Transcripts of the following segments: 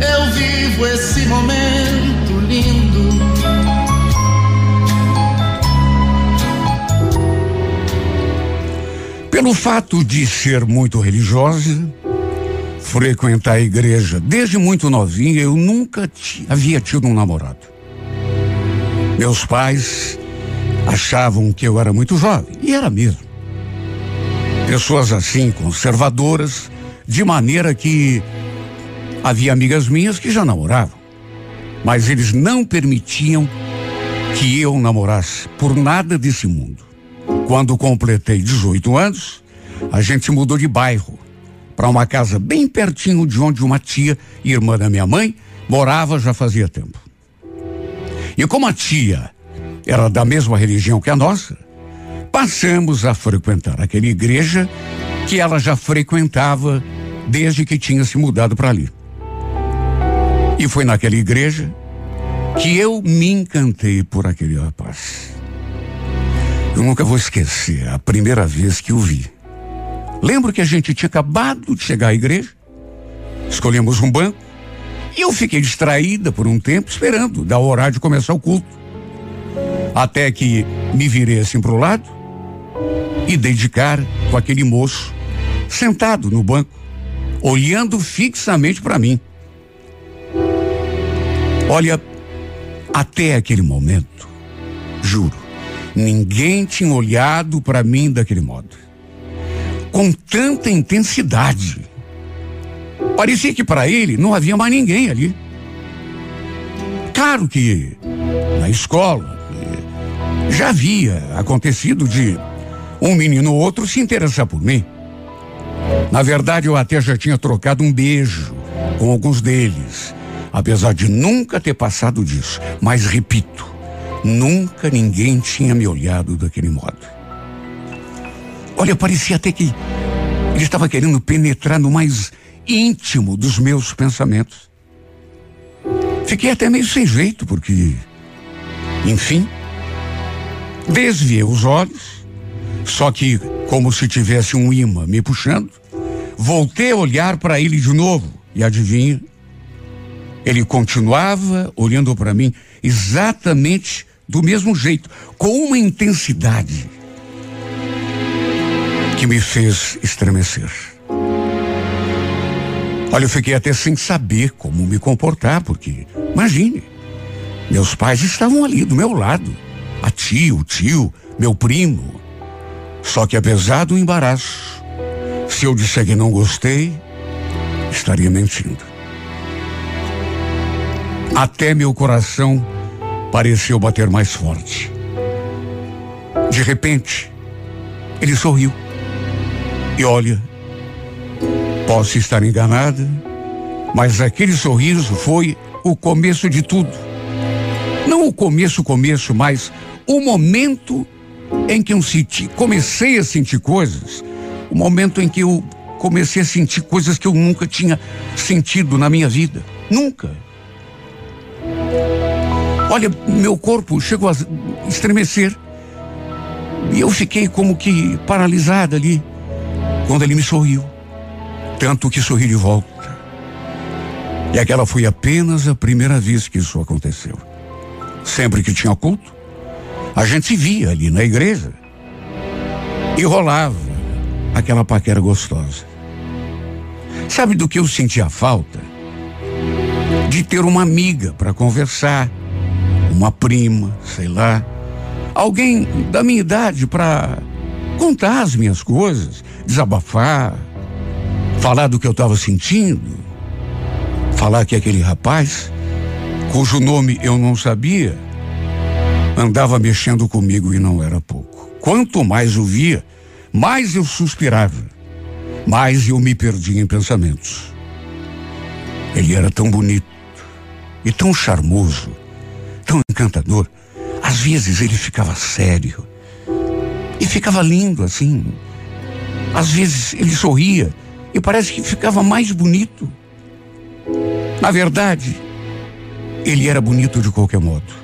eu vivo esse momento lindo. Pelo fato de ser muito religiosa, frequentar a igreja desde muito novinha, eu nunca havia tido um namorado. Meus pais achavam que eu era muito jovem, e era mesmo. Pessoas assim, conservadoras, de maneira que havia amigas minhas que já namoravam. Mas eles não permitiam que eu namorasse por nada desse mundo. Quando completei 18 anos, a gente mudou de bairro para uma casa bem pertinho de onde uma tia, irmã da minha mãe, morava já fazia tempo. E como a tia era da mesma religião que a nossa, passamos a frequentar aquela igreja que ela já frequentava desde que tinha se mudado para ali. E foi naquela igreja que eu me encantei por aquele rapaz. Eu nunca vou esquecer a primeira vez que o vi. Lembro que a gente tinha acabado de chegar à igreja, escolhemos um banco e eu fiquei distraída por um tempo esperando o horário de começar o culto. Até que me virei assim para o lado e dei de cara com aquele moço sentado no banco, olhando fixamente para mim. Olha, até aquele momento, juro, ninguém tinha olhado para mim daquele modo. Com tanta intensidade. Parecia que para ele não havia mais ninguém ali. Claro que na escola já havia acontecido de um menino ou outro se interessar por mim. Na verdade, eu até já tinha trocado um beijo com alguns deles, apesar de nunca ter passado disso. Mas repito, nunca ninguém tinha me olhado daquele modo. Olha, parecia até que ele estava querendo penetrar no mais íntimo dos meus pensamentos. Fiquei até meio sem jeito, porque, enfim, desviei os olhos, só que, como se tivesse um imã me puxando, voltei a olhar para ele de novo e adivinha? Ele continuava olhando para mim exatamente do mesmo jeito, com uma intensidade que me fez estremecer. Olha, eu fiquei até sem saber como me comportar, porque, imagine, meus pais estavam ali do meu lado. A tia, o tio, meu primo. Só que apesar do embaraço, se eu disser que não gostei, estaria mentindo. Até meu coração pareceu bater mais forte. De repente, ele sorriu. E olha, posso estar enganada, mas aquele sorriso foi o começo de tudo. Não o começo, começo, mas o momento em que eu senti, comecei a sentir coisas, o momento em que eu comecei a sentir coisas que eu nunca tinha sentido na minha vida. Nunca. Olha, meu corpo chegou a estremecer. E eu fiquei como que paralisada ali, quando ele me sorriu. Tanto que sorri de volta. E aquela foi apenas a primeira vez que isso aconteceu. Sempre que tinha culto, a gente se via ali na igreja e rolava aquela paquera gostosa. Sabe do que eu sentia falta? De ter uma amiga para conversar, uma prima, sei lá, alguém da minha idade para contar as minhas coisas, desabafar, falar do que eu estava sentindo, falar que aquele rapaz, cujo nome eu não sabia, andava mexendo comigo e não era pouco. Quanto mais o via, mais eu suspirava, mais eu me perdia em pensamentos. Ele era tão bonito e tão charmoso, tão encantador. Às vezes ele ficava sério e ficava lindo assim. Às vezes ele sorria e parece que ficava mais bonito. Na verdade, ele era bonito de qualquer modo.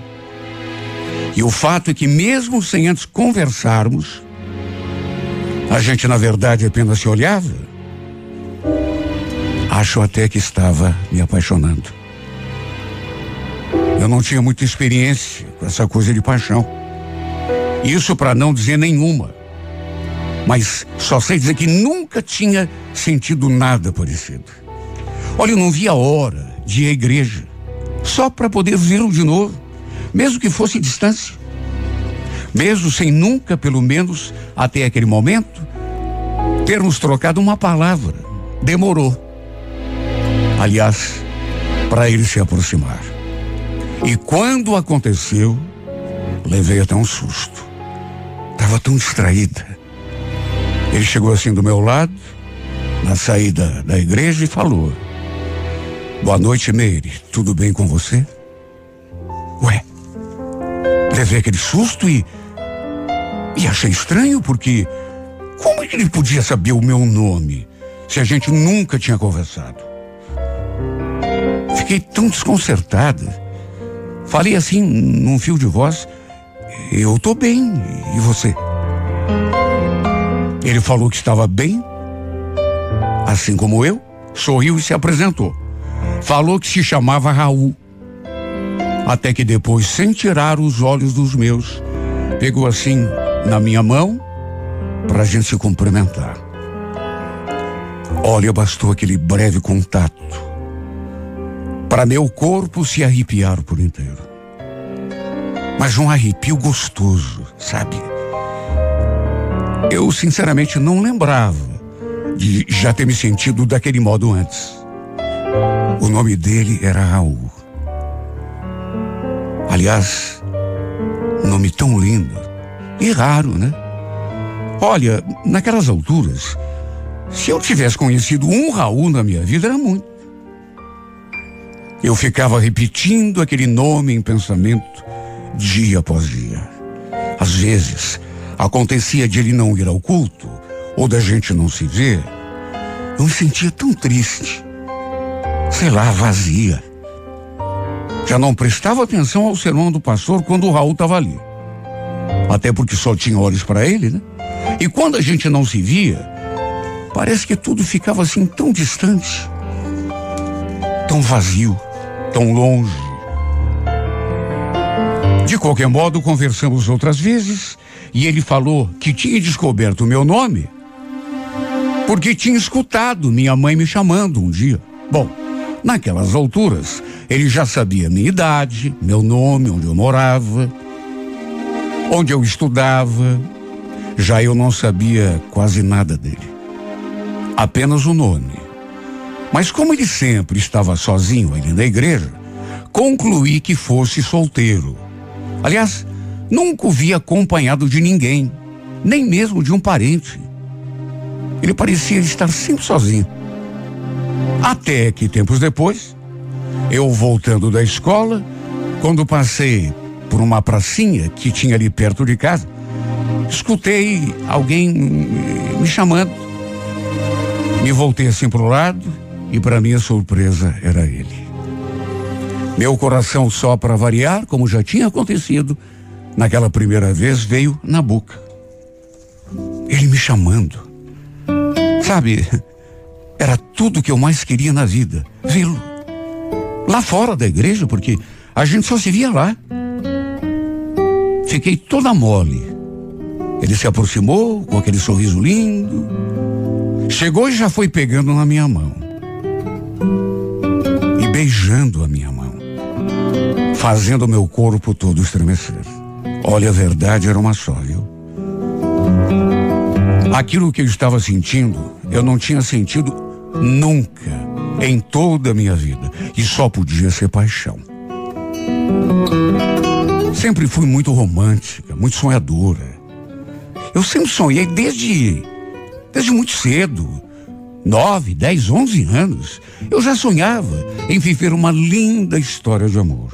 E o fato é que, mesmo sem antes conversarmos, a gente, na verdade, apenas se olhava. Acho até que estava me apaixonando. Eu não tinha muita experiência com essa coisa de paixão. Isso para não dizer nenhuma. Mas só sei dizer que nunca tinha sentido nada parecido. Olha, eu não via a hora de ir à igreja, só para poder vê-lo de novo, mesmo que fosse distância. Mesmo sem nunca, pelo menos até aquele momento, termos trocado uma palavra. Demorou. Aliás, para ele se aproximar. E quando aconteceu, levei até um susto. Estava tão distraída. Ele chegou assim do meu lado, na saída da igreja, e falou: Boa noite, Meire. Tudo bem com você? Ué, levei aquele susto e. E achei estranho porque. Como é que ele podia saber o meu nome se a gente nunca tinha conversado? Fiquei tão desconcertada. Falei assim, num fio de voz: Eu tô bem, e você? Ele falou que estava bem, assim como eu, sorriu e se apresentou. Falou que se chamava Raul. Até que depois, sem tirar os olhos dos meus, pegou assim na minha mão para a gente se cumprimentar. Olha, bastou aquele breve contato para meu corpo se arrepiar por inteiro. Mas um arrepio gostoso, sabe? Eu sinceramente não lembrava de já ter me sentido daquele modo antes. O nome dele era Raul. Aliás, nome tão lindo e raro, né? Olha, naquelas alturas, se eu tivesse conhecido um Raul na minha vida, era muito. Eu ficava repetindo aquele nome em pensamento dia após dia. Às vezes, acontecia de ele não ir ao culto ou da gente não se ver. Eu me sentia tão triste sei lá, vazia. Já não prestava atenção ao sermão do pastor quando o Raul estava ali. Até porque só tinha olhos para ele, né? E quando a gente não se via, parece que tudo ficava assim tão distante, tão vazio, tão longe. De qualquer modo, conversamos outras vezes e ele falou que tinha descoberto o meu nome porque tinha escutado minha mãe me chamando um dia. Bom, Naquelas alturas, ele já sabia minha idade, meu nome, onde eu morava, onde eu estudava. Já eu não sabia quase nada dele. Apenas o nome. Mas como ele sempre estava sozinho ali na igreja, concluí que fosse solteiro. Aliás, nunca o vi acompanhado de ninguém, nem mesmo de um parente. Ele parecia estar sempre sozinho. Até que tempos depois, eu voltando da escola, quando passei por uma pracinha que tinha ali perto de casa, escutei alguém me chamando. Me voltei assim para o lado e para minha surpresa era ele. Meu coração só para variar, como já tinha acontecido naquela primeira vez, veio na boca. Ele me chamando. Sabe, era tudo que eu mais queria na vida, vê-lo. Lá fora da igreja, porque a gente só se via lá. Fiquei toda mole. Ele se aproximou com aquele sorriso lindo. Chegou e já foi pegando na minha mão. E beijando a minha mão. Fazendo meu corpo todo estremecer. Olha, a verdade era uma só, viu? Aquilo que eu estava sentindo, eu não tinha sentido Nunca em toda a minha vida. E só podia ser paixão. Sempre fui muito romântica, muito sonhadora. Eu sempre sonhei desde, desde muito cedo. Nove, dez, onze anos, eu já sonhava em viver uma linda história de amor.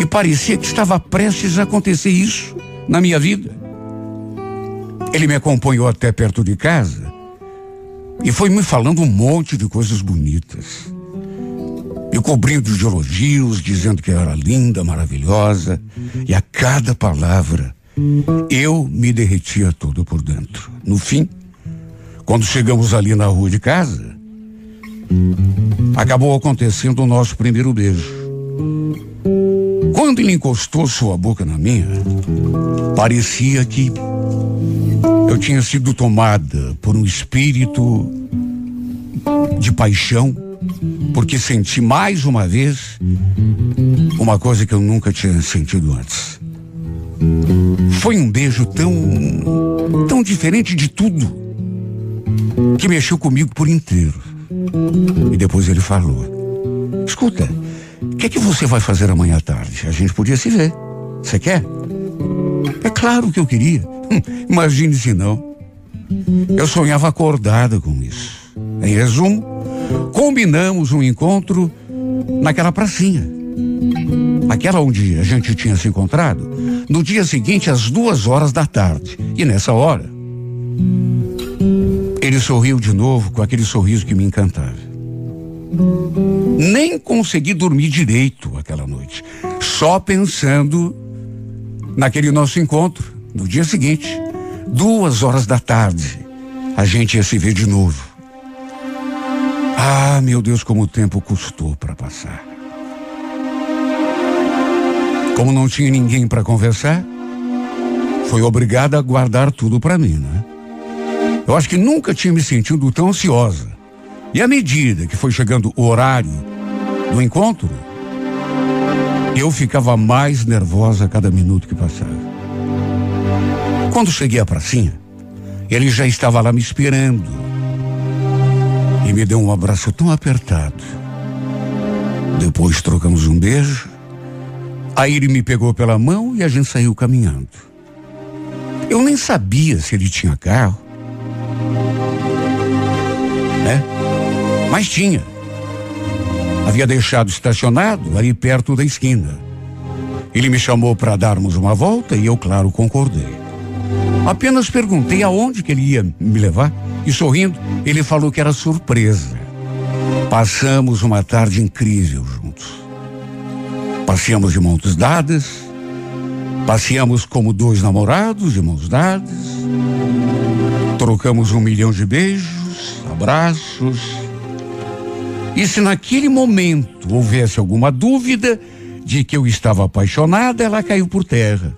E parecia que estava prestes a acontecer isso na minha vida. Ele me acompanhou até perto de casa e foi me falando um monte de coisas bonitas. Me cobrindo de elogios, dizendo que era linda, maravilhosa. E a cada palavra, eu me derretia todo por dentro. No fim, quando chegamos ali na rua de casa, acabou acontecendo o nosso primeiro beijo. Quando ele encostou sua boca na minha, parecia que eu tinha sido tomada por um espírito de paixão, porque senti mais uma vez uma coisa que eu nunca tinha sentido antes. Foi um beijo tão, tão diferente de tudo, que mexeu comigo por inteiro. E depois ele falou: Escuta, o que é que você vai fazer amanhã à tarde? A gente podia se ver. Você quer? É claro que eu queria. Hum, imagine se não. Eu sonhava acordada com isso. Em resumo, combinamos um encontro naquela pracinha. Aquela onde a gente tinha se encontrado, no dia seguinte, às duas horas da tarde. E nessa hora, ele sorriu de novo com aquele sorriso que me encantava. Nem consegui dormir direito aquela noite, só pensando naquele nosso encontro no dia seguinte, duas horas da tarde, a gente ia se ver de novo. Ah, meu Deus, como o tempo custou para passar. Como não tinha ninguém para conversar, foi obrigada a guardar tudo para mim, né? Eu acho que nunca tinha me sentido tão ansiosa. E à medida que foi chegando o horário do encontro, eu ficava mais nervosa a cada minuto que passava. Quando cheguei à pracinha, ele já estava lá me esperando. E me deu um abraço tão apertado. Depois trocamos um beijo. Aí ele me pegou pela mão e a gente saiu caminhando. Eu nem sabia se ele tinha carro. Né? Mas tinha. Havia deixado estacionado ali perto da esquina. Ele me chamou para darmos uma volta e eu, claro, concordei. Apenas perguntei aonde que ele ia me levar e sorrindo, ele falou que era surpresa. Passamos uma tarde incrível juntos. Passeamos de mãos dadas, passeamos como dois namorados de mãos dadas, trocamos um milhão de beijos, abraços. E se naquele momento houvesse alguma dúvida de que eu estava apaixonada, ela caiu por terra.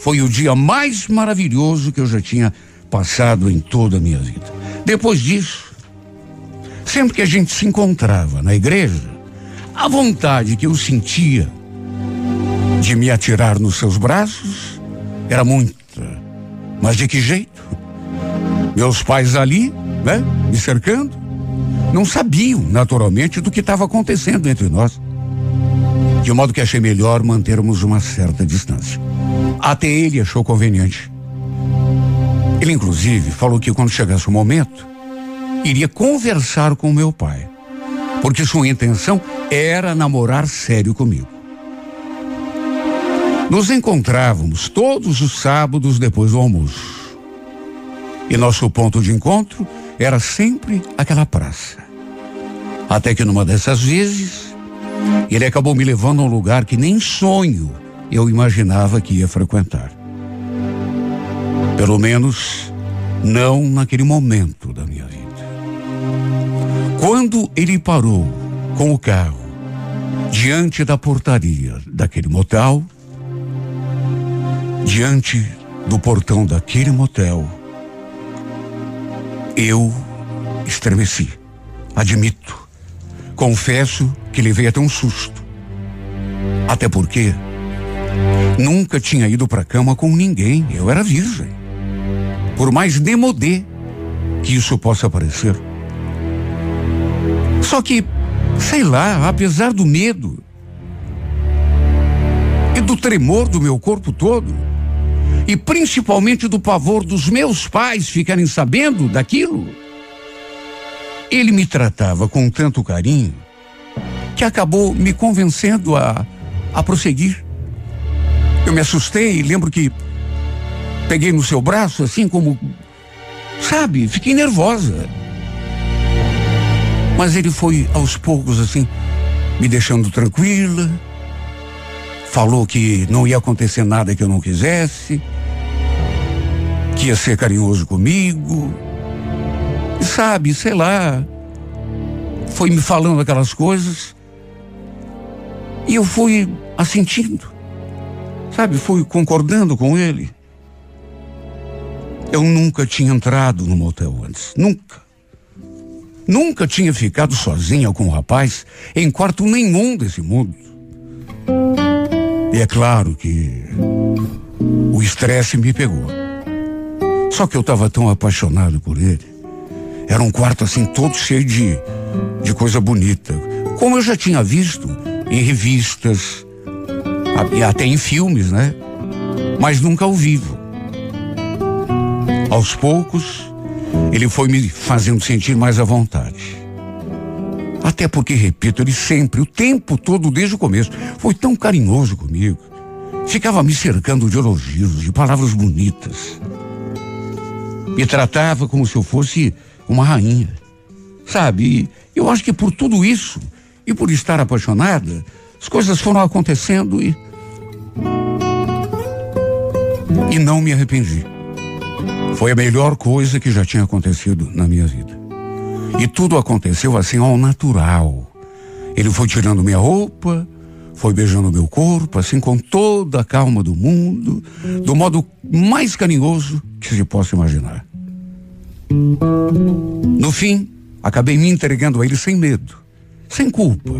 Foi o dia mais maravilhoso que eu já tinha passado em toda a minha vida. Depois disso, sempre que a gente se encontrava na igreja, a vontade que eu sentia de me atirar nos seus braços era muita. Mas de que jeito? Meus pais ali, né, me cercando, não sabiam, naturalmente, do que estava acontecendo entre nós. De modo que achei melhor mantermos uma certa distância. Até ele achou conveniente. Ele, inclusive, falou que quando chegasse o momento, iria conversar com meu pai, porque sua intenção era namorar sério comigo. Nos encontrávamos todos os sábados depois do almoço. E nosso ponto de encontro era sempre aquela praça. Até que numa dessas vezes, ele acabou me levando a um lugar que nem sonho eu imaginava que ia frequentar. Pelo menos não naquele momento da minha vida. Quando ele parou com o carro diante da portaria daquele motel, diante do portão daquele motel, eu estremeci. Admito. Confesso que levei até um susto. Até porque Nunca tinha ido para cama com ninguém. Eu era virgem. Por mais demodê que isso possa parecer. Só que, sei lá, apesar do medo e do tremor do meu corpo todo, e principalmente do pavor dos meus pais ficarem sabendo daquilo, Ele me tratava com tanto carinho que acabou me convencendo a, a prosseguir. Eu me assustei lembro que peguei no seu braço assim como, sabe, fiquei nervosa. Mas ele foi aos poucos assim, me deixando tranquila. Falou que não ia acontecer nada que eu não quisesse, que ia ser carinhoso comigo. E sabe, sei lá, foi me falando aquelas coisas e eu fui assentindo. Sabe, fui concordando com ele. Eu nunca tinha entrado no motel antes. Nunca. Nunca tinha ficado sozinha com o rapaz em quarto nenhum desse mundo. E é claro que o estresse me pegou. Só que eu estava tão apaixonado por ele. Era um quarto assim todo cheio de, de coisa bonita. Como eu já tinha visto em revistas, e até em filmes, né? Mas nunca ao vivo. Aos poucos, ele foi me fazendo sentir mais à vontade. Até porque, repito, ele sempre, o tempo todo, desde o começo, foi tão carinhoso comigo. Ficava me cercando de elogios, de palavras bonitas. Me tratava como se eu fosse uma rainha. Sabe? eu acho que por tudo isso, e por estar apaixonada, as coisas foram acontecendo e. E não me arrependi. Foi a melhor coisa que já tinha acontecido na minha vida. E tudo aconteceu assim ao natural. Ele foi tirando minha roupa, foi beijando meu corpo, assim com toda a calma do mundo, do modo mais carinhoso que se possa imaginar. No fim, acabei me entregando a ele sem medo, sem culpa,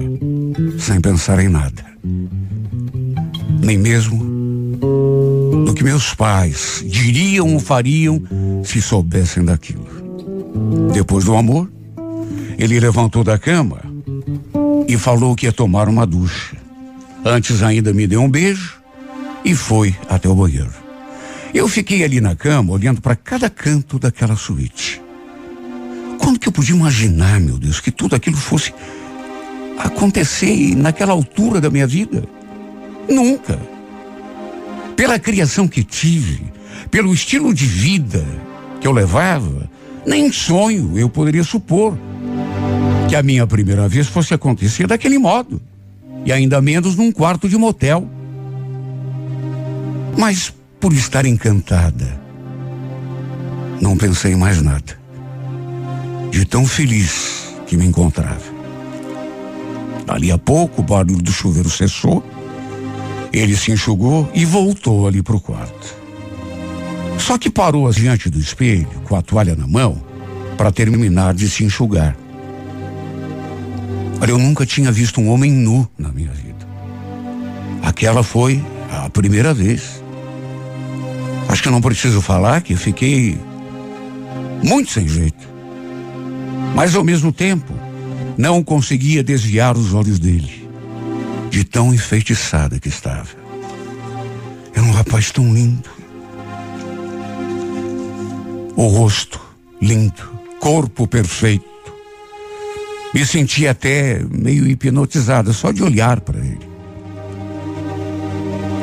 sem pensar em nada. Nem mesmo do que meus pais diriam ou fariam se soubessem daquilo. Depois do amor, ele levantou da cama e falou que ia tomar uma ducha. Antes ainda me deu um beijo e foi até o banheiro. Eu fiquei ali na cama olhando para cada canto daquela suíte. Quando que eu podia imaginar, meu Deus, que tudo aquilo fosse acontecer naquela altura da minha vida? Nunca. Pela criação que tive, pelo estilo de vida que eu levava, nem sonho eu poderia supor que a minha primeira vez fosse acontecer daquele modo. E ainda menos num quarto de motel. Mas por estar encantada, não pensei mais nada de tão feliz que me encontrava. Ali a pouco o barulho do chuveiro cessou, ele se enxugou e voltou ali para o quarto. Só que parou diante do espelho, com a toalha na mão, para terminar de se enxugar. Olha, eu nunca tinha visto um homem nu na minha vida. Aquela foi a primeira vez. Acho que não preciso falar que fiquei muito sem jeito. Mas ao mesmo tempo, não conseguia desviar os olhos dele, de tão enfeitiçada que estava. Era um rapaz tão lindo. O rosto lindo, corpo perfeito. Me sentia até meio hipnotizada só de olhar para ele.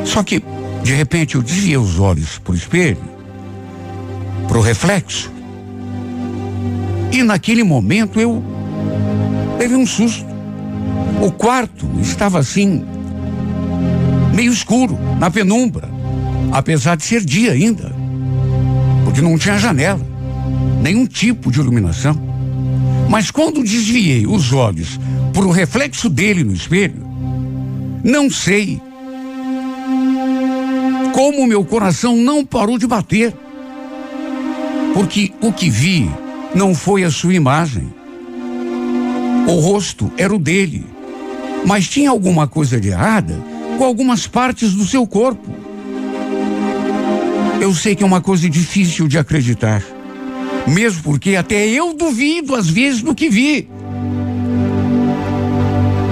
Só que, de repente, eu desviei os olhos para o espelho, para o reflexo, e naquele momento eu teve um susto. O quarto estava assim, meio escuro, na penumbra, apesar de ser dia ainda, porque não tinha janela, nenhum tipo de iluminação. Mas quando desviei os olhos para o reflexo dele no espelho, não sei como meu coração não parou de bater. Porque o que vi não foi a sua imagem. O rosto era o dele, mas tinha alguma coisa de errada com algumas partes do seu corpo. Eu sei que é uma coisa difícil de acreditar, mesmo porque até eu duvido às vezes do que vi.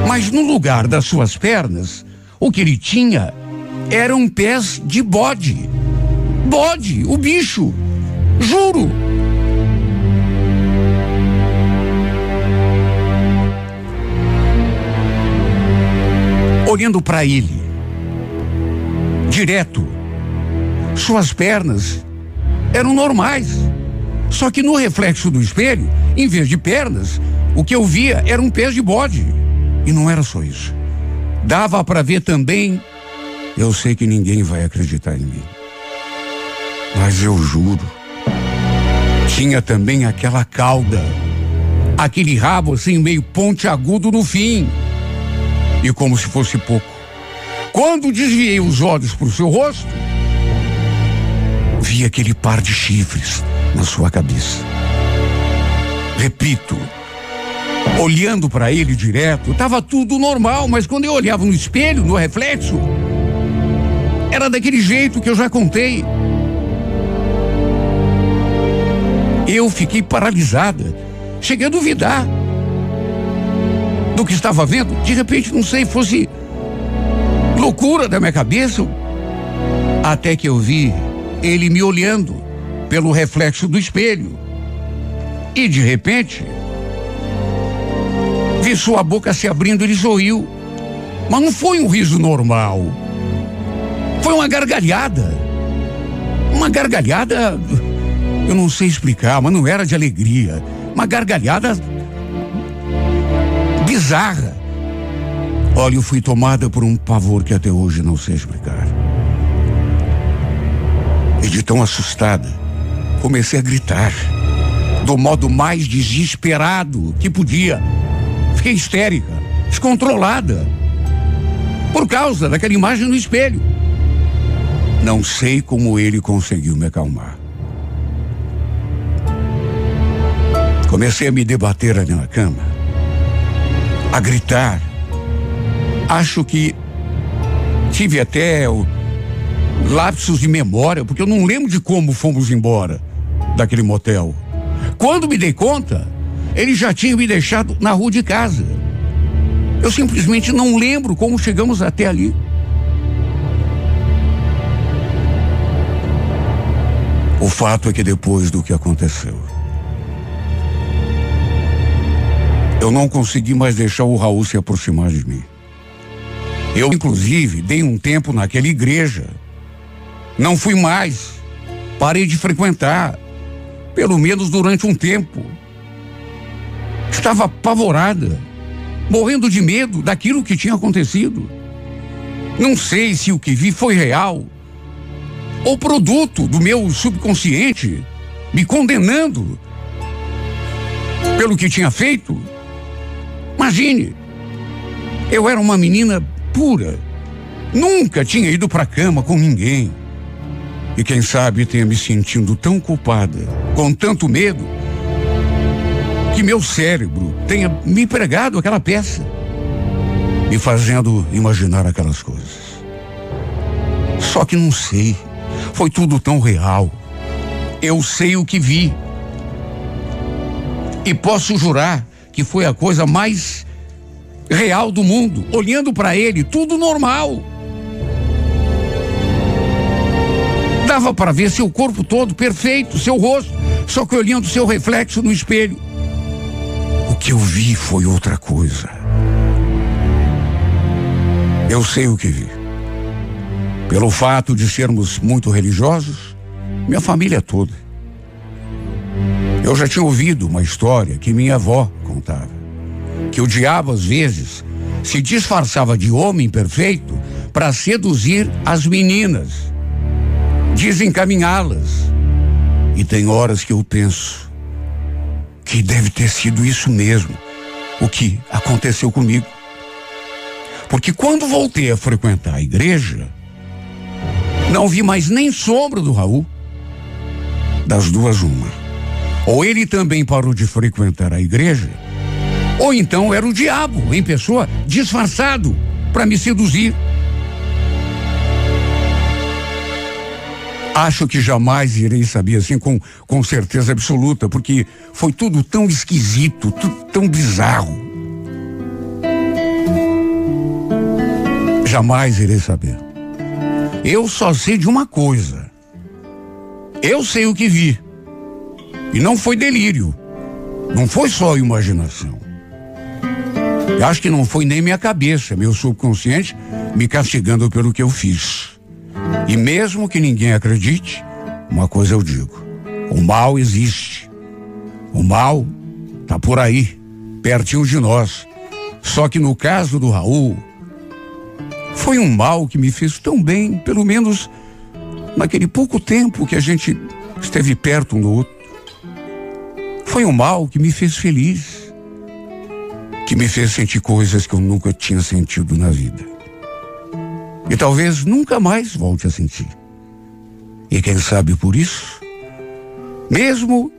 Mas no lugar das suas pernas, o que ele tinha eram pés de bode. Bode, o bicho. Juro. Olhando para ele, direto, suas pernas eram normais. Só que no reflexo do espelho, em vez de pernas, o que eu via era um pé de bode. E não era só isso. Dava para ver também. Eu sei que ninguém vai acreditar em mim. Mas eu juro. Tinha também aquela cauda. Aquele rabo assim, meio pontiagudo no fim. E como se fosse pouco. Quando desviei os olhos para o seu rosto, vi aquele par de chifres na sua cabeça. Repito, olhando para ele direto, estava tudo normal, mas quando eu olhava no espelho, no reflexo, era daquele jeito que eu já contei. Eu fiquei paralisada, cheguei a duvidar do que estava vendo. De repente, não sei, fosse loucura da minha cabeça. Até que eu vi ele me olhando pelo reflexo do espelho. E de repente, vi sua boca se abrindo e ele sorriu. Mas não foi um riso normal. Foi uma gargalhada. Uma gargalhada, eu não sei explicar, mas não era de alegria. Uma gargalhada bizarra. Olha, eu fui tomada por um pavor que até hoje não sei explicar. E de tão assustada, comecei a gritar, do modo mais desesperado que podia. Fiquei histérica, descontrolada, por causa daquela imagem no espelho. Não sei como ele conseguiu me acalmar. Comecei a me debater ali na cama, a gritar. Acho que tive até o lapsos de memória, porque eu não lembro de como fomos embora daquele motel. Quando me dei conta, ele já tinha me deixado na rua de casa. Eu simplesmente não lembro como chegamos até ali. O fato é que depois do que aconteceu, eu não consegui mais deixar o Raul se aproximar de mim. Eu, inclusive, dei um tempo naquela igreja. Não fui mais. Parei de frequentar. Pelo menos durante um tempo. Estava apavorada, morrendo de medo daquilo que tinha acontecido. Não sei se o que vi foi real ou produto do meu subconsciente me condenando pelo que tinha feito. Imagine, eu era uma menina pura, nunca tinha ido para a cama com ninguém. E quem sabe tenha me sentindo tão culpada, com tanto medo, que meu cérebro tenha me pregado aquela peça, me fazendo imaginar aquelas coisas. Só que não sei. Foi tudo tão real. Eu sei o que vi. E posso jurar que foi a coisa mais real do mundo. Olhando para ele, tudo normal. Dava para ver seu corpo todo perfeito, seu rosto, só que olhando seu reflexo no espelho. O que eu vi foi outra coisa. Eu sei o que vi. Pelo fato de sermos muito religiosos, minha família toda. Eu já tinha ouvido uma história que minha avó contava. Que o diabo, às vezes, se disfarçava de homem perfeito para seduzir as meninas, desencaminhá-las. E tem horas que eu penso que deve ter sido isso mesmo, o que aconteceu comigo. Porque quando voltei a frequentar a igreja, não vi mais nem sombra do Raul. Das duas, uma. Ou ele também parou de frequentar a igreja, ou então era o diabo em pessoa, disfarçado, para me seduzir. Acho que jamais irei saber assim com, com certeza absoluta, porque foi tudo tão esquisito, tudo tão bizarro. Jamais irei saber. Eu só sei de uma coisa. Eu sei o que vi. E não foi delírio. Não foi só imaginação. Eu acho que não foi nem minha cabeça, meu subconsciente me castigando pelo que eu fiz. E mesmo que ninguém acredite, uma coisa eu digo: o mal existe. O mal tá por aí, pertinho de nós. Só que no caso do Raul, foi um mal que me fez tão bem, pelo menos naquele pouco tempo que a gente esteve perto um do outro. Foi um mal que me fez feliz, que me fez sentir coisas que eu nunca tinha sentido na vida. E talvez nunca mais volte a sentir. E quem sabe por isso, mesmo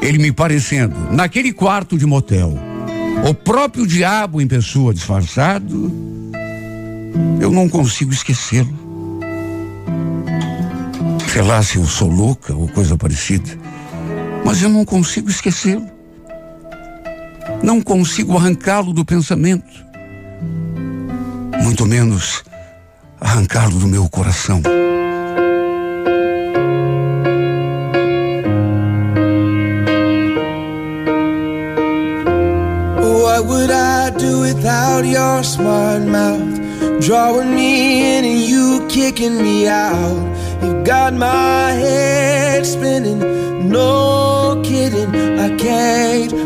ele me parecendo, naquele quarto de motel, o próprio diabo em pessoa disfarçado, eu não consigo esquecê-lo. Sei lá se eu sou louca ou coisa parecida, mas eu não consigo esquecê-lo. Não consigo arrancá-lo do pensamento, muito menos arrancá-lo do meu coração. What would I do without your smart mouth? Drawing me in and you kicking me out. Got my head spinning, no kidding. I can't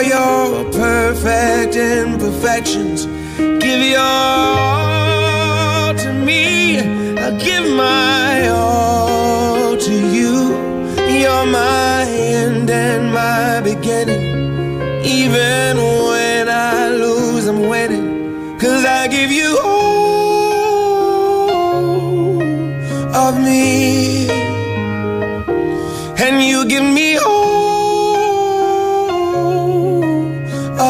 all your perfect imperfections. Give your all to me. I give my all to you. You're my end and my beginning. Even when I lose, I'm winning. Cause I give you all of me. And you give me all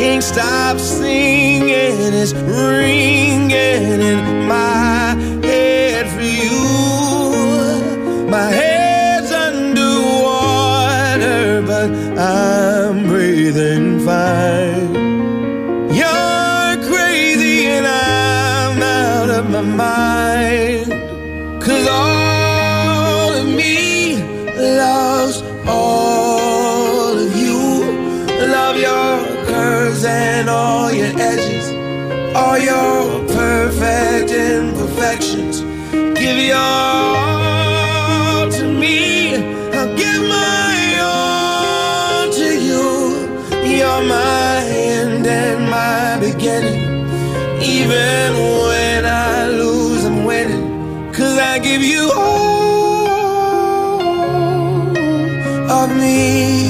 Can't stop singing. It's ringing in my head for you. My head's underwater, but I'm breathing fine. Give you all of me.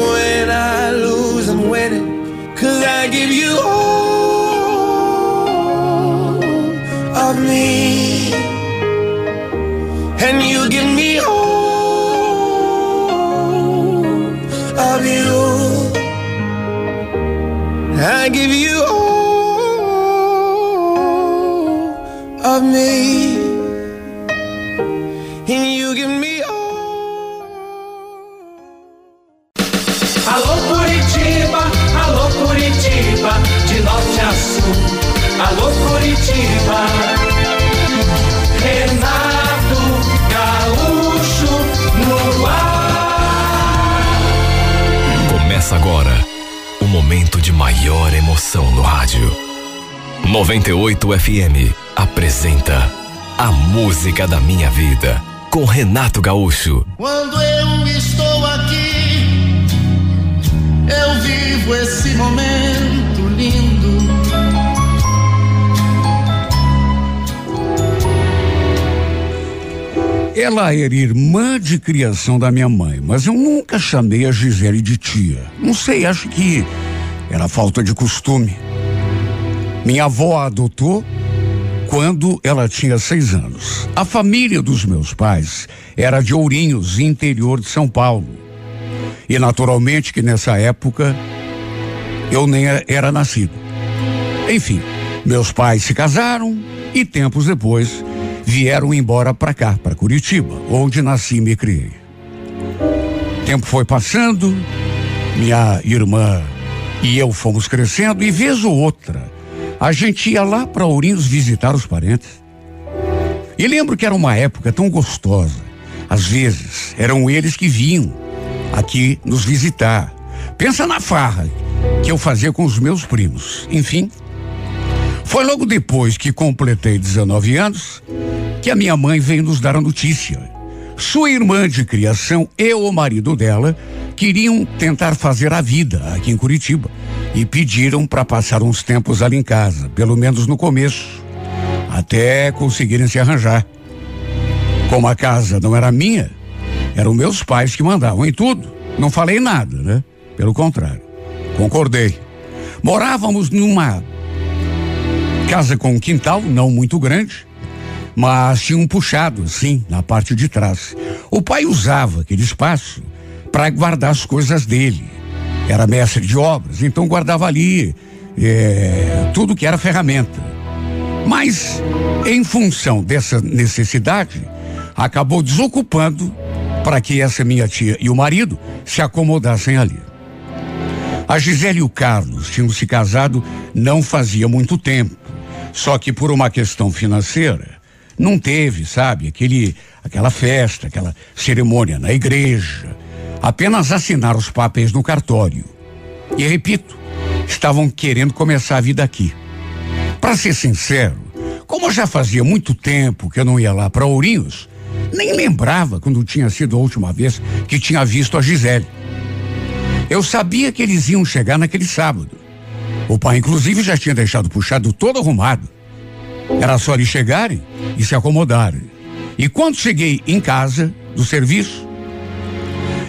I give you all of me, and you give me all. Alô Curitiba, alô Curitiba, de norte a sul. Alô Curitiba, Renato maior emoção no rádio. 98 FM apresenta A Música da Minha Vida com Renato Gaúcho. Quando eu estou aqui, eu vivo esse momento lindo. Ela era irmã de criação da minha mãe, mas eu nunca chamei a Gisele de tia. Não sei, acho que era falta de costume. Minha avó a adotou quando ela tinha seis anos. A família dos meus pais era de Ourinhos, interior de São Paulo. E naturalmente que nessa época eu nem era nascido. Enfim, meus pais se casaram e tempos depois vieram embora para cá, para Curitiba, onde nasci e me criei. Tempo foi passando, minha irmã e eu fomos crescendo e vez ou outra a gente ia lá para Ourinhos visitar os parentes. E lembro que era uma época tão gostosa. Às vezes eram eles que vinham aqui nos visitar. Pensa na farra que eu fazia com os meus primos. Enfim, foi logo depois que completei 19 anos que a minha mãe veio nos dar a notícia. Sua irmã de criação e o marido dela queriam tentar fazer a vida aqui em Curitiba e pediram para passar uns tempos ali em casa, pelo menos no começo, até conseguirem se arranjar. Como a casa não era minha, eram meus pais que mandavam em tudo. Não falei nada, né? Pelo contrário, concordei. Morávamos numa casa com um quintal, não muito grande, mas tinha um puxado, assim, na parte de trás. O pai usava aquele espaço para guardar as coisas dele. Era mestre de obras, então guardava ali é, tudo que era ferramenta. Mas, em função dessa necessidade, acabou desocupando para que essa minha tia e o marido se acomodassem ali. A Gisele e o Carlos tinham se casado não fazia muito tempo, só que por uma questão financeira, não teve, sabe, aquele, aquela festa, aquela cerimônia na igreja. Apenas assinar os papéis no cartório. E repito, estavam querendo começar a vida aqui. Para ser sincero, como já fazia muito tempo que eu não ia lá para Ourinhos, nem lembrava quando tinha sido a última vez que tinha visto a Gisele. Eu sabia que eles iam chegar naquele sábado. O pai, inclusive, já tinha deixado puxado todo arrumado. Era só eles chegarem e se acomodarem. E quando cheguei em casa do serviço,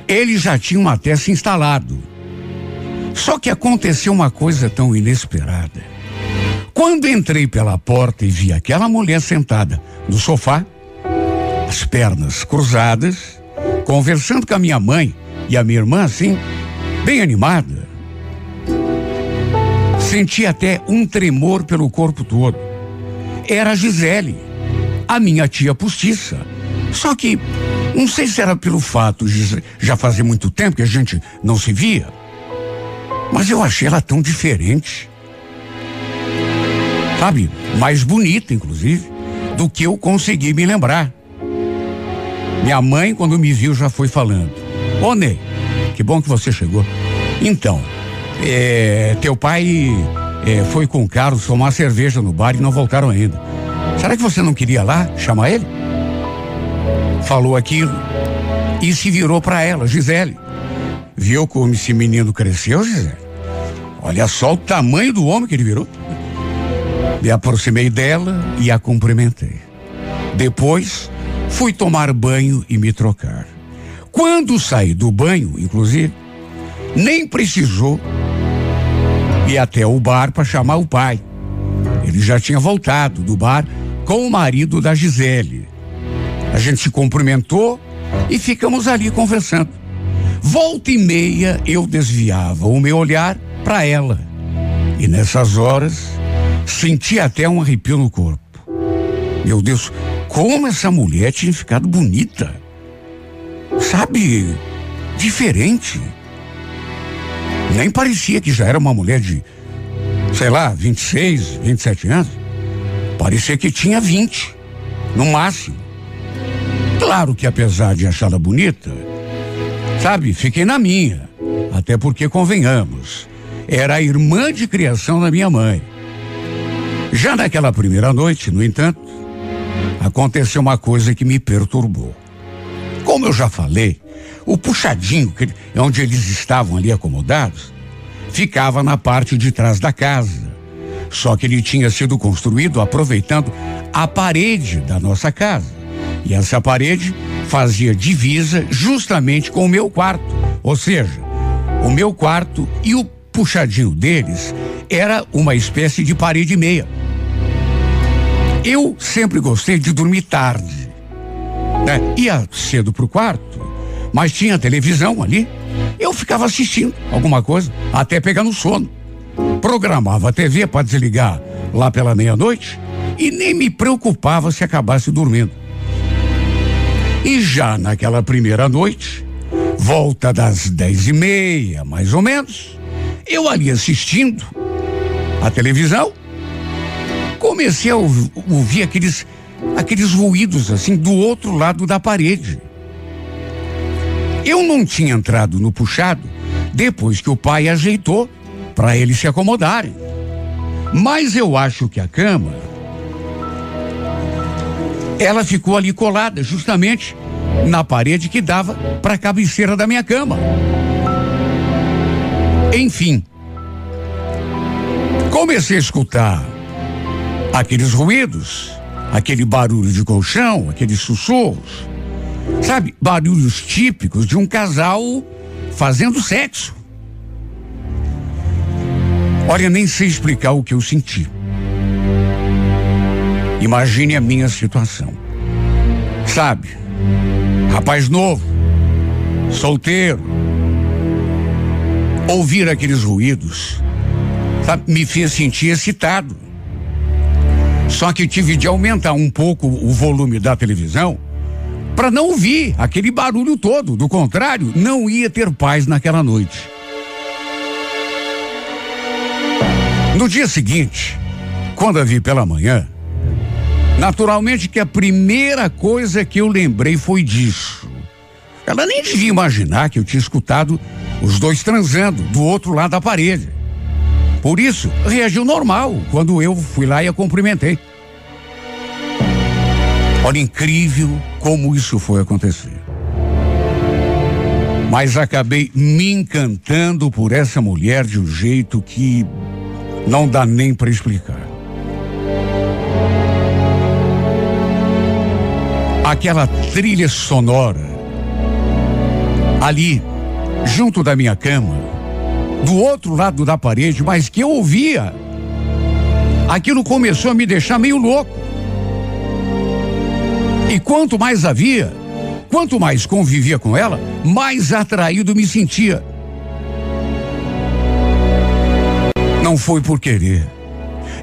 eles já tinham até se instalado. Só que aconteceu uma coisa tão inesperada. Quando entrei pela porta e vi aquela mulher sentada no sofá, as pernas cruzadas, conversando com a minha mãe e a minha irmã assim, bem animada, senti até um tremor pelo corpo todo. Era a Gisele, a minha tia postiça. Só que não sei se era pelo fato de já fazer muito tempo que a gente não se via, mas eu achei ela tão diferente. Sabe? Mais bonita, inclusive, do que eu consegui me lembrar. Minha mãe, quando me viu, já foi falando: Ô Ney, que bom que você chegou. Então, é, teu pai é, foi com o Carlos tomar cerveja no bar e não voltaram ainda. Será que você não queria lá chamar ele? Falou aquilo e se virou para ela, Gisele. Viu como esse menino cresceu, Gisele? Olha só o tamanho do homem que ele virou. Me aproximei dela e a cumprimentei. Depois, fui tomar banho e me trocar. Quando saí do banho, inclusive, nem precisou e até o bar para chamar o pai. Ele já tinha voltado do bar com o marido da Gisele. A gente se cumprimentou e ficamos ali conversando. Volta e meia eu desviava o meu olhar para ela. E nessas horas senti até um arrepio no corpo. Meu Deus, como essa mulher tinha ficado bonita. Sabe, diferente. Nem parecia que já era uma mulher de, sei lá, 26, 27 anos. Parecia que tinha 20, no máximo. Claro que apesar de achá-la bonita, sabe, fiquei na minha. Até porque, convenhamos, era a irmã de criação da minha mãe. Já naquela primeira noite, no entanto, aconteceu uma coisa que me perturbou. Como eu já falei, o puxadinho, que, onde eles estavam ali acomodados, ficava na parte de trás da casa. Só que ele tinha sido construído aproveitando a parede da nossa casa. E essa parede fazia divisa justamente com o meu quarto. Ou seja, o meu quarto e o puxadinho deles era uma espécie de parede meia. Eu sempre gostei de dormir tarde. Né? Ia cedo pro quarto, mas tinha televisão ali. Eu ficava assistindo alguma coisa até pegar no sono. Programava a TV para desligar lá pela meia-noite e nem me preocupava se acabasse dormindo. E já naquela primeira noite, volta das dez e meia, mais ou menos, eu ali assistindo a televisão, comecei a ouvir aqueles, aqueles ruídos assim do outro lado da parede. Eu não tinha entrado no puxado depois que o pai ajeitou para eles se acomodarem. Mas eu acho que a cama ela ficou ali colada justamente na parede que dava para a cabeceira da minha cama. Enfim, comecei a escutar aqueles ruídos, aquele barulho de colchão, aqueles sussurros, sabe, barulhos típicos de um casal fazendo sexo. Olha, nem sei explicar o que eu senti. Imagine a minha situação. Sabe, rapaz novo, solteiro, ouvir aqueles ruídos, sabe, me fez sentir excitado. Só que tive de aumentar um pouco o volume da televisão para não ouvir aquele barulho todo. Do contrário, não ia ter paz naquela noite. No dia seguinte, quando a vi pela manhã, naturalmente que a primeira coisa que eu lembrei foi disso. Ela nem devia imaginar que eu tinha escutado os dois transando do outro lado da parede. Por isso, reagiu normal quando eu fui lá e a cumprimentei. Olha, incrível como isso foi acontecer. Mas acabei me encantando por essa mulher de um jeito que não dá nem para explicar. Aquela trilha sonora ali, junto da minha cama, do outro lado da parede, mas que eu ouvia. Aquilo começou a me deixar meio louco. E quanto mais havia, quanto mais convivia com ela, mais atraído me sentia. Não foi por querer.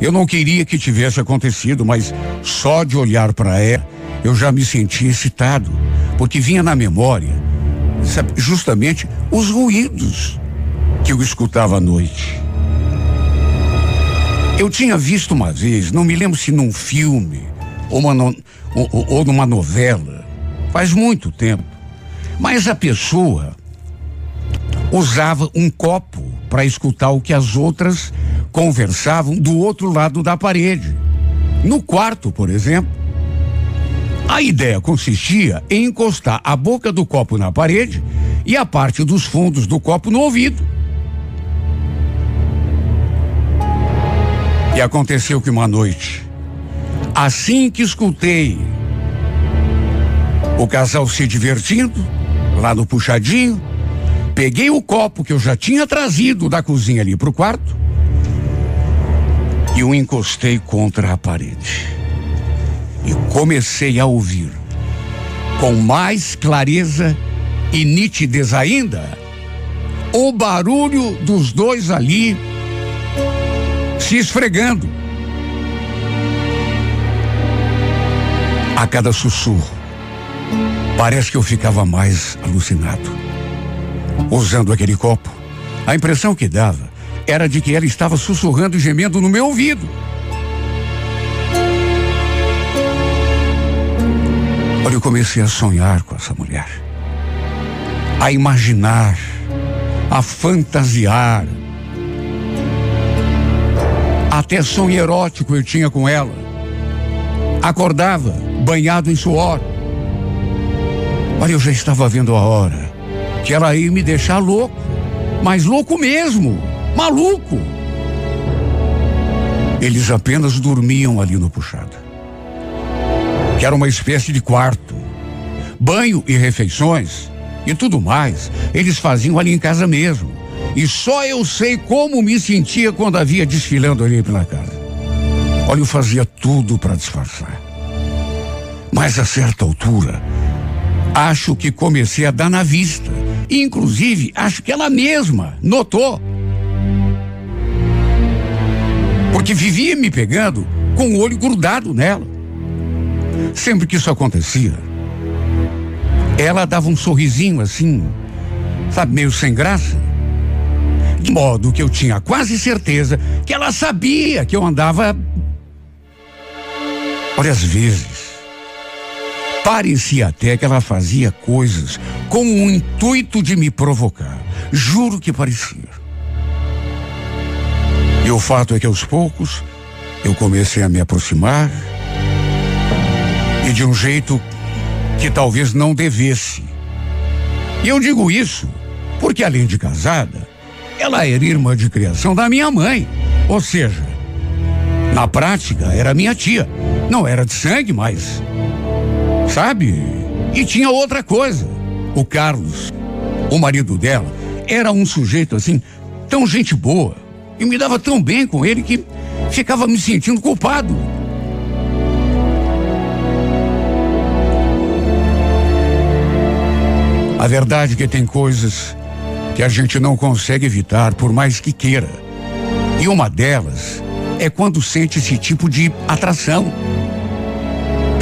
Eu não queria que tivesse acontecido, mas só de olhar para ela, eu já me sentia excitado, porque vinha na memória, sabe, justamente os ruídos que eu escutava à noite. Eu tinha visto uma vez, não me lembro se num filme ou, uma no, ou, ou numa novela, faz muito tempo, mas a pessoa usava um copo para escutar o que as outras conversavam do outro lado da parede. No quarto, por exemplo, a ideia consistia em encostar a boca do copo na parede e a parte dos fundos do copo no ouvido. E aconteceu que uma noite, assim que escutei o casal se divertindo, lá no puxadinho, peguei o copo que eu já tinha trazido da cozinha ali pro quarto e o encostei contra a parede. E comecei a ouvir, com mais clareza e nitidez ainda, o barulho dos dois ali se esfregando. A cada sussurro, parece que eu ficava mais alucinado. Usando aquele copo, a impressão que dava era de que ela estava sussurrando e gemendo no meu ouvido. Olha, eu comecei a sonhar com essa mulher, a imaginar, a fantasiar. Até erótico eu tinha com ela. Acordava, banhado em suor. Olha, eu já estava vendo a hora que ela ia me deixar louco, mas louco mesmo, maluco. Eles apenas dormiam ali no puxado. Que era uma espécie de quarto. Banho e refeições e tudo mais, eles faziam ali em casa mesmo. E só eu sei como me sentia quando havia desfilando ali pela casa. Olha, eu fazia tudo para disfarçar. Mas a certa altura, acho que comecei a dar na vista. Inclusive, acho que ela mesma notou. Porque vivia me pegando com o olho grudado nela. Sempre que isso acontecia, ela dava um sorrisinho assim, sabe, meio sem graça. De modo que eu tinha quase certeza que ela sabia que eu andava. Às vezes, parecia até que ela fazia coisas com o intuito de me provocar. Juro que parecia. E o fato é que aos poucos eu comecei a me aproximar e de um jeito que talvez não devesse. E eu digo isso porque, além de casada, ela era irmã de criação da minha mãe. Ou seja, na prática, era minha tia. Não era de sangue, mas. Sabe? E tinha outra coisa. O Carlos, o marido dela, era um sujeito assim, tão gente boa. E me dava tão bem com ele que ficava me sentindo culpado. A verdade é que tem coisas que a gente não consegue evitar por mais que queira. E uma delas é quando sente esse tipo de atração.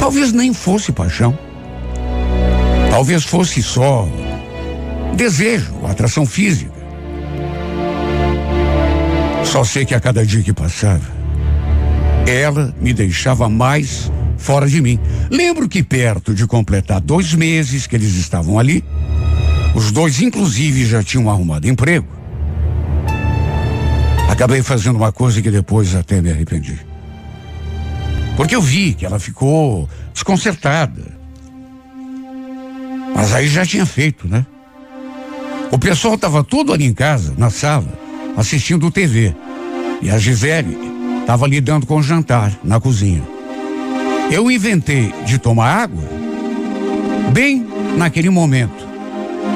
Talvez nem fosse paixão. Talvez fosse só desejo, atração física. Só sei que a cada dia que passava, ela me deixava mais fora de mim. Lembro que perto de completar dois meses que eles estavam ali, os dois, inclusive, já tinham arrumado emprego. Acabei fazendo uma coisa que depois até me arrependi. Porque eu vi que ela ficou desconcertada. Mas aí já tinha feito, né? O pessoal estava todo ali em casa, na sala, assistindo TV. E a Gisele estava lidando com o jantar na cozinha. Eu inventei de tomar água bem naquele momento.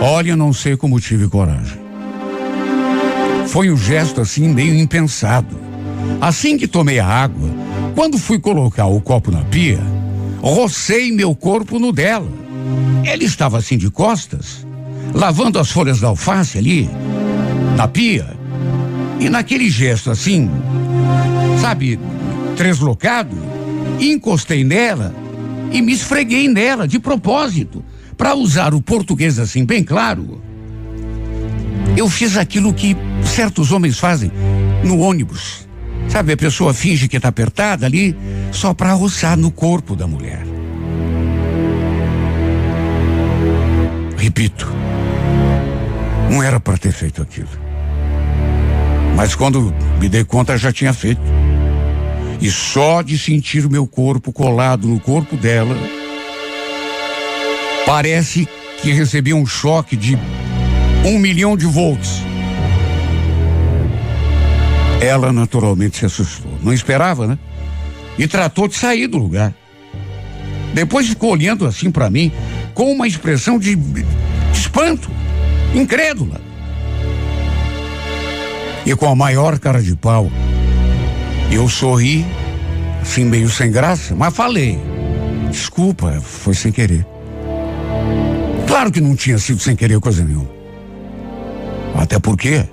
Olha, não sei como tive coragem. Foi um gesto assim meio impensado. Assim que tomei a água, quando fui colocar o copo na pia, rocei meu corpo no dela. Ela estava assim de costas, lavando as folhas da alface ali, na pia, e naquele gesto assim, sabe, treslocado, encostei nela e me esfreguei nela de propósito, para usar o português assim bem claro. Eu fiz aquilo que certos homens fazem no ônibus. Sabe, a pessoa finge que está apertada ali só para roçar no corpo da mulher. Repito, não era para ter feito aquilo. Mas quando me dei conta, já tinha feito. E só de sentir meu corpo colado no corpo dela, parece que recebi um choque de um milhão de volts. Ela naturalmente se assustou. Não esperava, né? E tratou de sair do lugar. Depois ficou olhando assim para mim com uma expressão de, de espanto, incrédula. E com a maior cara de pau, Eu sorri, assim meio sem graça, mas falei. Desculpa, foi sem querer. Claro que não tinha sido sem querer coisa nenhuma. Até porque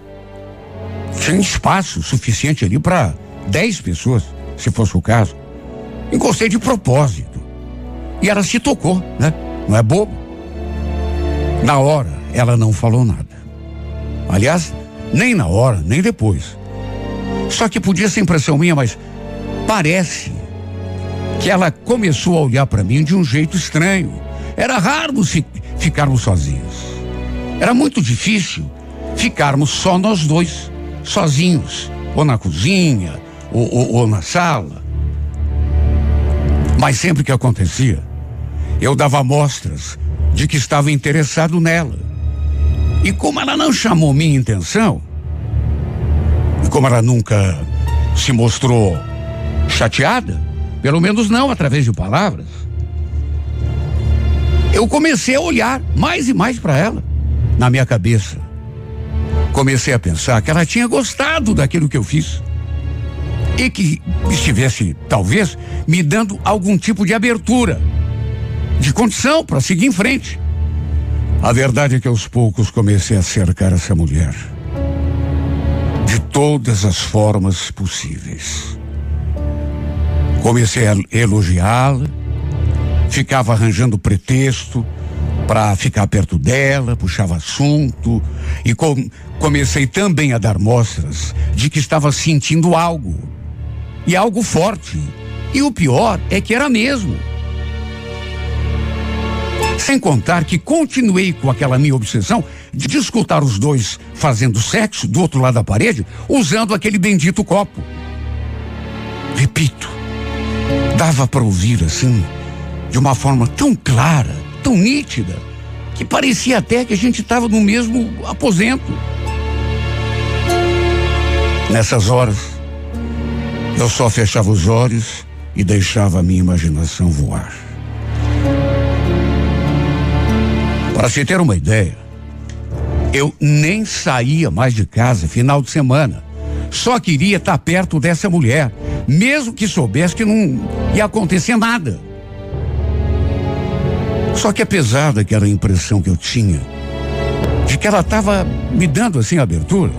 tinha espaço suficiente ali para dez pessoas, se fosse o caso. Encostei de propósito. E ela se tocou, né? Não é bobo. Na hora, ela não falou nada. Aliás, nem na hora, nem depois. Só que podia ser impressão minha, mas parece que ela começou a olhar para mim de um jeito estranho. Era raro fi ficarmos sozinhos. Era muito difícil ficarmos só nós dois, sozinhos, ou na cozinha, ou, ou, ou na sala. Mas sempre que acontecia, eu dava mostras de que estava interessado nela. E como ela não chamou minha intenção, e como ela nunca se mostrou chateada, pelo menos não através de palavras, eu comecei a olhar mais e mais para ela na minha cabeça. Comecei a pensar que ela tinha gostado daquilo que eu fiz e que estivesse, talvez, me dando algum tipo de abertura, de condição para seguir em frente. A verdade é que aos poucos comecei a cercar essa mulher de todas as formas possíveis. Comecei a elogiá-la, ficava arranjando pretexto para ficar perto dela, puxava assunto e com, comecei também a dar mostras de que estava sentindo algo. E algo forte. E o pior é que era mesmo. Sem contar que continuei com aquela minha obsessão de escutar os dois fazendo sexo do outro lado da parede, usando aquele bendito copo. Repito, dava para ouvir assim, de uma forma tão clara, tão nítida, que parecia até que a gente estava no mesmo aposento. Nessas horas, eu só fechava os olhos e deixava a minha imaginação voar. Para se ter uma ideia, eu nem saía mais de casa final de semana. Só queria estar perto dessa mulher, mesmo que soubesse que não ia acontecer nada. Só que apesar daquela impressão que eu tinha, de que ela estava me dando assim abertura,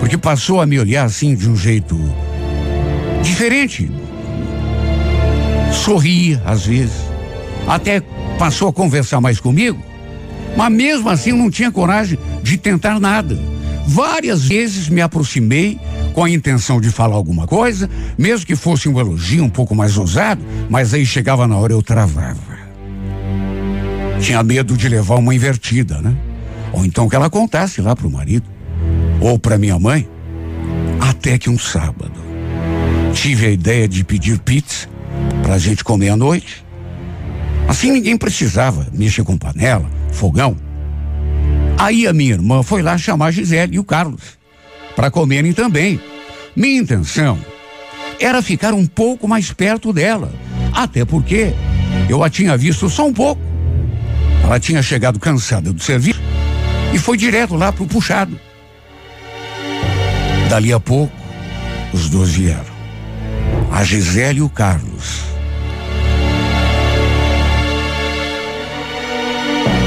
porque passou a me olhar assim de um jeito diferente. Sorria às vezes, até passou a conversar mais comigo. Mas mesmo assim eu não tinha coragem de tentar nada. Várias vezes me aproximei com a intenção de falar alguma coisa, mesmo que fosse um elogio um pouco mais ousado, mas aí chegava na hora eu travava. Tinha medo de levar uma invertida, né? Ou então que ela contasse lá pro marido, ou para minha mãe. Até que um sábado tive a ideia de pedir pizza pra gente comer à noite. Assim ninguém precisava mexer com panela, fogão. Aí a minha irmã foi lá chamar a Gisele e o Carlos para comerem também. Minha intenção era ficar um pouco mais perto dela, até porque eu a tinha visto só um pouco. Ela tinha chegado cansada do serviço e foi direto lá pro puxado. Dali a pouco, os dois vieram. A Gisele e o Carlos.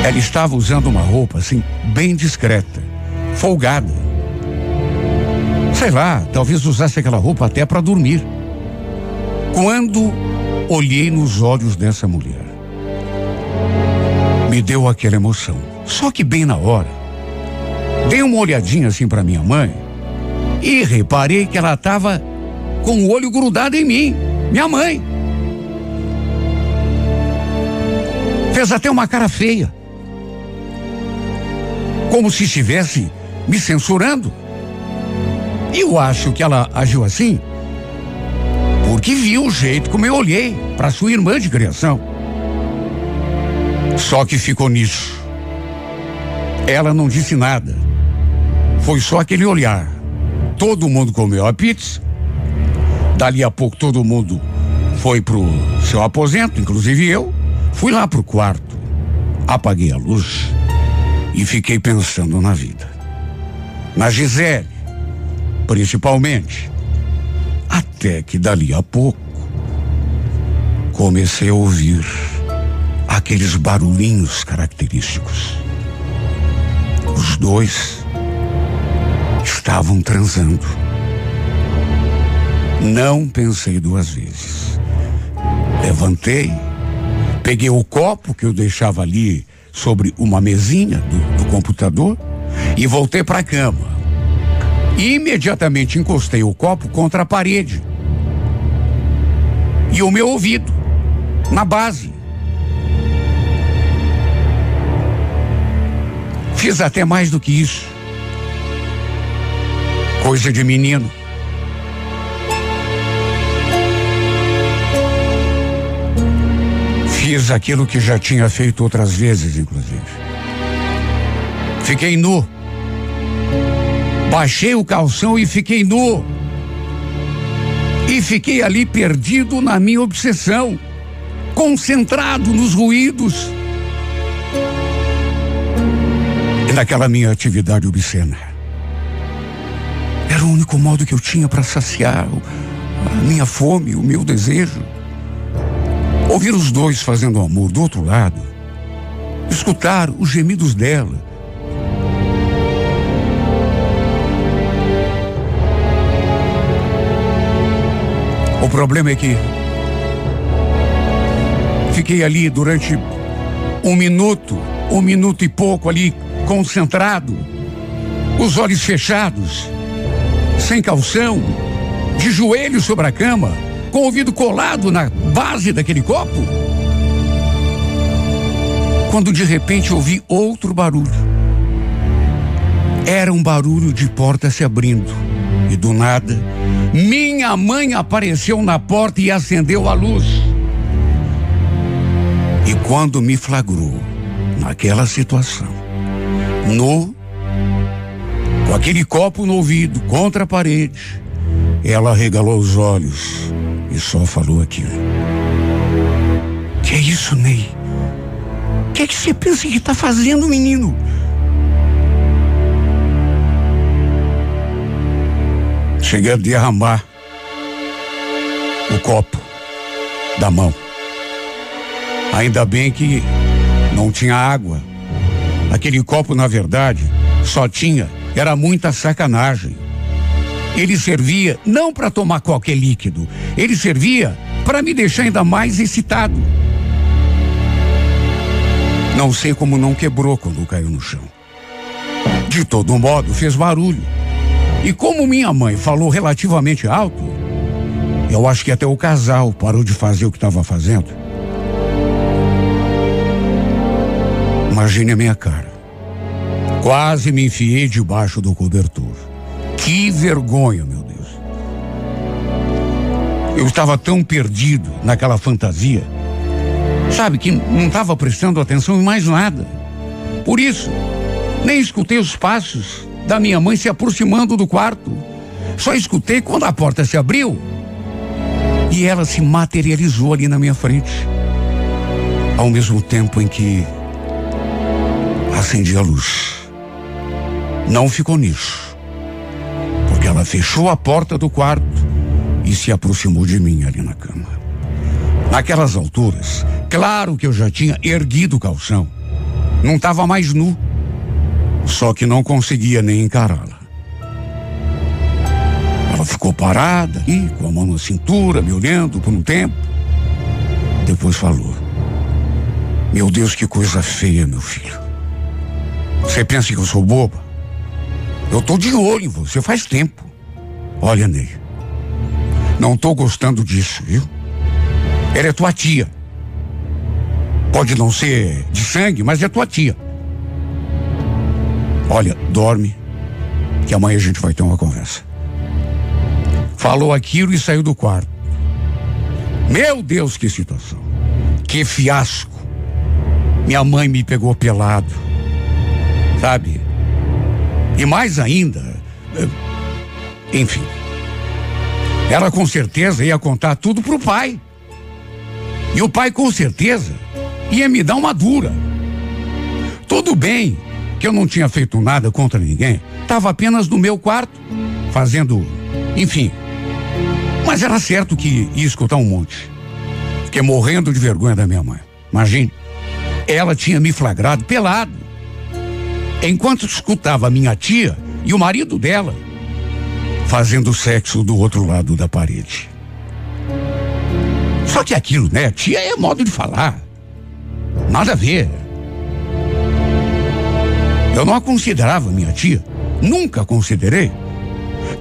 Ela estava usando uma roupa assim, bem discreta, folgada. Sei lá, talvez usasse aquela roupa até para dormir. Quando olhei nos olhos dessa mulher, me deu aquela emoção. Só que bem na hora, dei uma olhadinha assim para minha mãe e reparei que ela estava com o olho grudado em mim, minha mãe. Fez até uma cara feia como se estivesse me censurando. E eu acho que ela agiu assim porque viu o jeito como eu olhei para sua irmã de criação. Só que ficou nisso. Ela não disse nada. Foi só aquele olhar. Todo mundo comeu a pizza. Dali a pouco todo mundo foi pro seu aposento, inclusive eu. Fui lá pro quarto. Apaguei a luz e fiquei pensando na vida. Na Gisele, principalmente. Até Até que dali a pouco comecei a ouvir aqueles barulhinhos característicos. Os dois estavam transando. Não pensei duas vezes. Levantei, peguei o copo que eu deixava ali sobre uma mesinha do, do computador e voltei para a cama. Imediatamente encostei o copo contra a parede. E o meu ouvido, na base. Fiz até mais do que isso. Coisa de menino. Fiz aquilo que já tinha feito outras vezes, inclusive. Fiquei nu. Baixei o calção e fiquei nu. E fiquei ali perdido na minha obsessão, concentrado nos ruídos naquela minha atividade obscena. Era o único modo que eu tinha para saciar a minha fome, o meu desejo. Ouvir os dois fazendo amor do outro lado, escutar os gemidos dela. O problema é que fiquei ali durante um minuto, um minuto e pouco ali, concentrado, os olhos fechados, sem calção, de joelhos sobre a cama com o ouvido colado na base daquele copo. Quando de repente ouvi outro barulho. Era um barulho de porta se abrindo. E do nada, minha mãe apareceu na porta e acendeu a luz. E quando me flagrou naquela situação, no com aquele copo no ouvido contra a parede, ela regalou os olhos e só falou aquilo. Que é isso, Ney? O que é que você pensa que está fazendo, menino? Cheguei a derramar o copo da mão. Ainda bem que não tinha água. Aquele copo, na verdade, só tinha, era muita sacanagem. Ele servia não para tomar qualquer líquido, ele servia para me deixar ainda mais excitado. Não sei como não quebrou quando caiu no chão. De todo modo, fez barulho. E como minha mãe falou relativamente alto, eu acho que até o casal parou de fazer o que estava fazendo. Imagine a minha cara. Quase me enfiei debaixo do cobertor. Que vergonha, meu Deus. Eu estava tão perdido naquela fantasia, sabe, que não estava prestando atenção em mais nada. Por isso, nem escutei os passos da minha mãe se aproximando do quarto. Só escutei quando a porta se abriu e ela se materializou ali na minha frente. Ao mesmo tempo em que acendi a luz. Não ficou nisso. Ela fechou a porta do quarto e se aproximou de mim ali na cama. Naquelas alturas, claro que eu já tinha erguido o calção. Não estava mais nu. Só que não conseguia nem encará-la. Ela ficou parada e com a mão na cintura, me olhando por um tempo. Depois falou: Meu Deus, que coisa feia, meu filho. Você pensa que eu sou boba? Eu tô de olho em você faz tempo. Olha, Ney. Não tô gostando disso, viu? Ela é tua tia. Pode não ser de sangue, mas é tua tia. Olha, dorme, que amanhã a gente vai ter uma conversa. Falou aquilo e saiu do quarto. Meu Deus, que situação. Que fiasco. Minha mãe me pegou pelado. Sabe? E mais ainda, eh, enfim. Ela com certeza ia contar tudo pro pai. E o pai com certeza ia me dar uma dura. Tudo bem que eu não tinha feito nada contra ninguém, estava apenas no meu quarto, fazendo, enfim, Mas era certo que ia escutar um monte. Fiquei morrendo de vergonha da minha mãe. Imagine, ela tinha me flagrado pelado. Enquanto escutava minha tia e o marido dela fazendo sexo do outro lado da parede. Só que aquilo, né? Tia é modo de falar. Nada a ver. Eu não a considerava minha tia. Nunca considerei.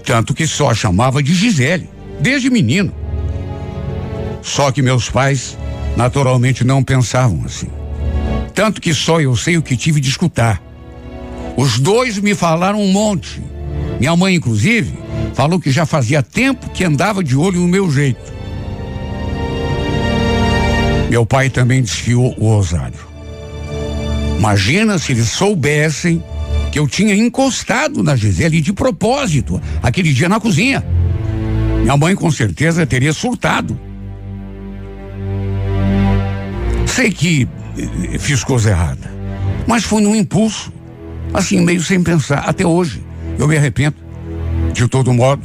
Tanto que só a chamava de Gisele, desde menino. Só que meus pais, naturalmente, não pensavam assim. Tanto que só eu sei o que tive de escutar. Os dois me falaram um monte. Minha mãe, inclusive, falou que já fazia tempo que andava de olho no meu jeito. Meu pai também desfiou o rosário. Imagina se eles soubessem que eu tinha encostado na Gisele de propósito, aquele dia na cozinha. Minha mãe com certeza teria surtado. Sei que eh, fiz coisa errada, mas foi num impulso, assim meio sem pensar, até hoje. Eu me arrependo. De todo modo,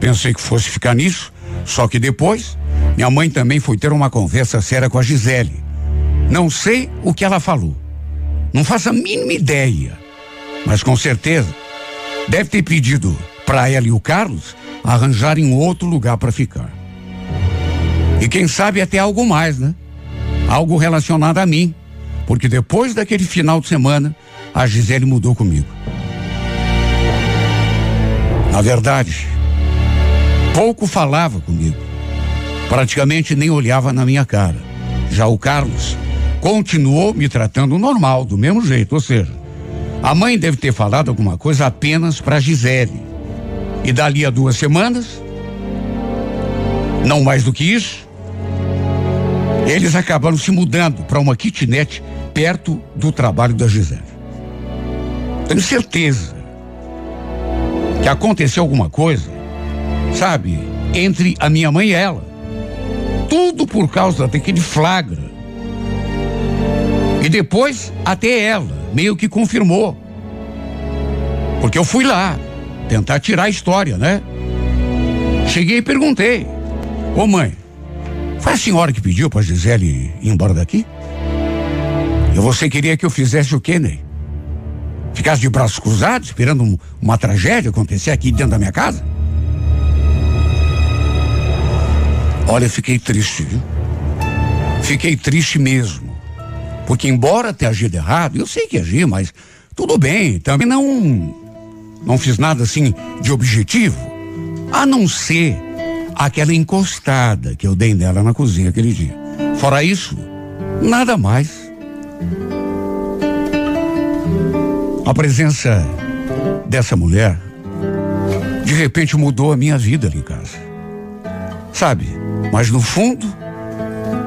pensei que fosse ficar nisso, só que depois, minha mãe também foi ter uma conversa séria com a Gisele. Não sei o que ela falou. Não faço a mínima ideia. Mas com certeza deve ter pedido para ela e o Carlos arranjarem outro lugar para ficar. E quem sabe até algo mais, né? Algo relacionado a mim. Porque depois daquele final de semana, a Gisele mudou comigo. Na verdade, pouco falava comigo. Praticamente nem olhava na minha cara. Já o Carlos continuou me tratando normal, do mesmo jeito, ou seja, a mãe deve ter falado alguma coisa apenas para Gisele. E dali a duas semanas, não mais do que isso, eles acabaram se mudando para uma kitnet perto do trabalho da Gisele. Tenho certeza que aconteceu alguma coisa, sabe, entre a minha mãe e ela. Tudo por causa daquele flagra. E depois, até ela meio que confirmou. Porque eu fui lá tentar tirar a história, né? Cheguei e perguntei: Ô mãe, foi a senhora que pediu para Gisele ir embora daqui? E você queria que eu fizesse o quê, Ney? Ficasse de braços cruzados, esperando um, uma tragédia acontecer aqui dentro da minha casa? Olha, fiquei triste, viu? Fiquei triste mesmo. Porque embora tenha agido errado, eu sei que agi, mas tudo bem, também não não fiz nada assim de objetivo, a não ser aquela encostada que eu dei nela na cozinha aquele dia. Fora isso, nada mais. A presença dessa mulher de repente mudou a minha vida ali em casa. Sabe? Mas no fundo,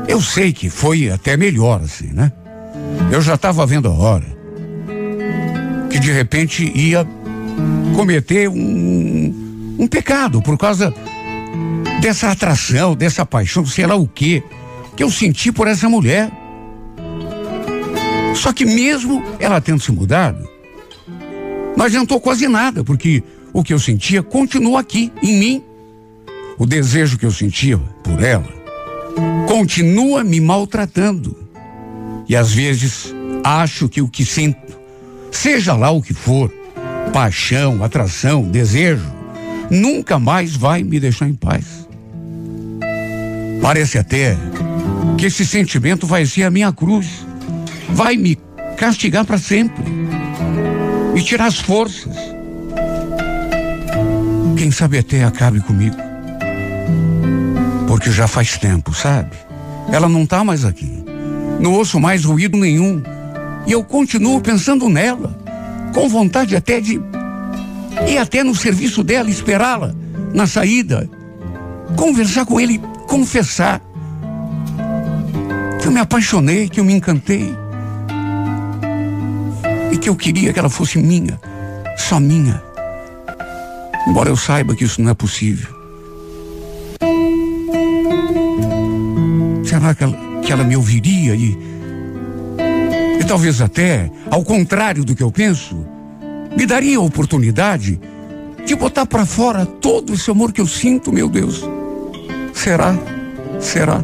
eu sei que foi até melhor assim, né? Eu já estava vendo a hora que de repente ia cometer um, um pecado por causa dessa atração, dessa paixão, sei lá o quê, que eu senti por essa mulher. Só que mesmo ela tendo se mudado, não adiantou quase nada, porque o que eu sentia continua aqui, em mim. O desejo que eu sentia por ela continua me maltratando. E às vezes acho que o que sinto, seja lá o que for, paixão, atração, desejo, nunca mais vai me deixar em paz. Parece até que esse sentimento vai ser a minha cruz, vai me castigar para sempre, me tirar as forças. Quem sabe até acabe comigo. Porque já faz tempo, sabe? Ela não tá mais aqui. Não ouço mais ruído nenhum. E eu continuo pensando nela, com vontade até de ir até no serviço dela, esperá-la na saída, conversar com ele, confessar que eu me apaixonei, que eu me encantei e que eu queria que ela fosse minha, só minha. Embora eu saiba que isso não é possível. Será que ela que ela me ouviria e. E talvez até, ao contrário do que eu penso, me daria a oportunidade de botar para fora todo esse amor que eu sinto, meu Deus. Será? Será?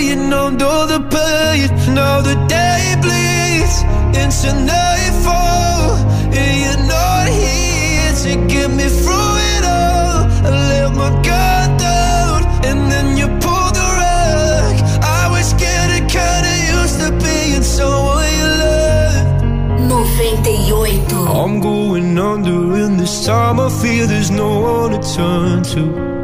you numbed all the pain. Now the day bleeds into nightfall, and you're not here to get me through it all. I let my guard down, and then you pulled the rug. I was getting kinda used to being someone you loved. 98. I'm going under, and this time I feel there's no one to turn to.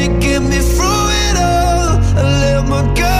to get me through it all. I let my guard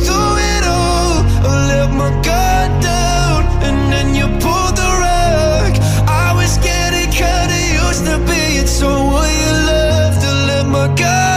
Good.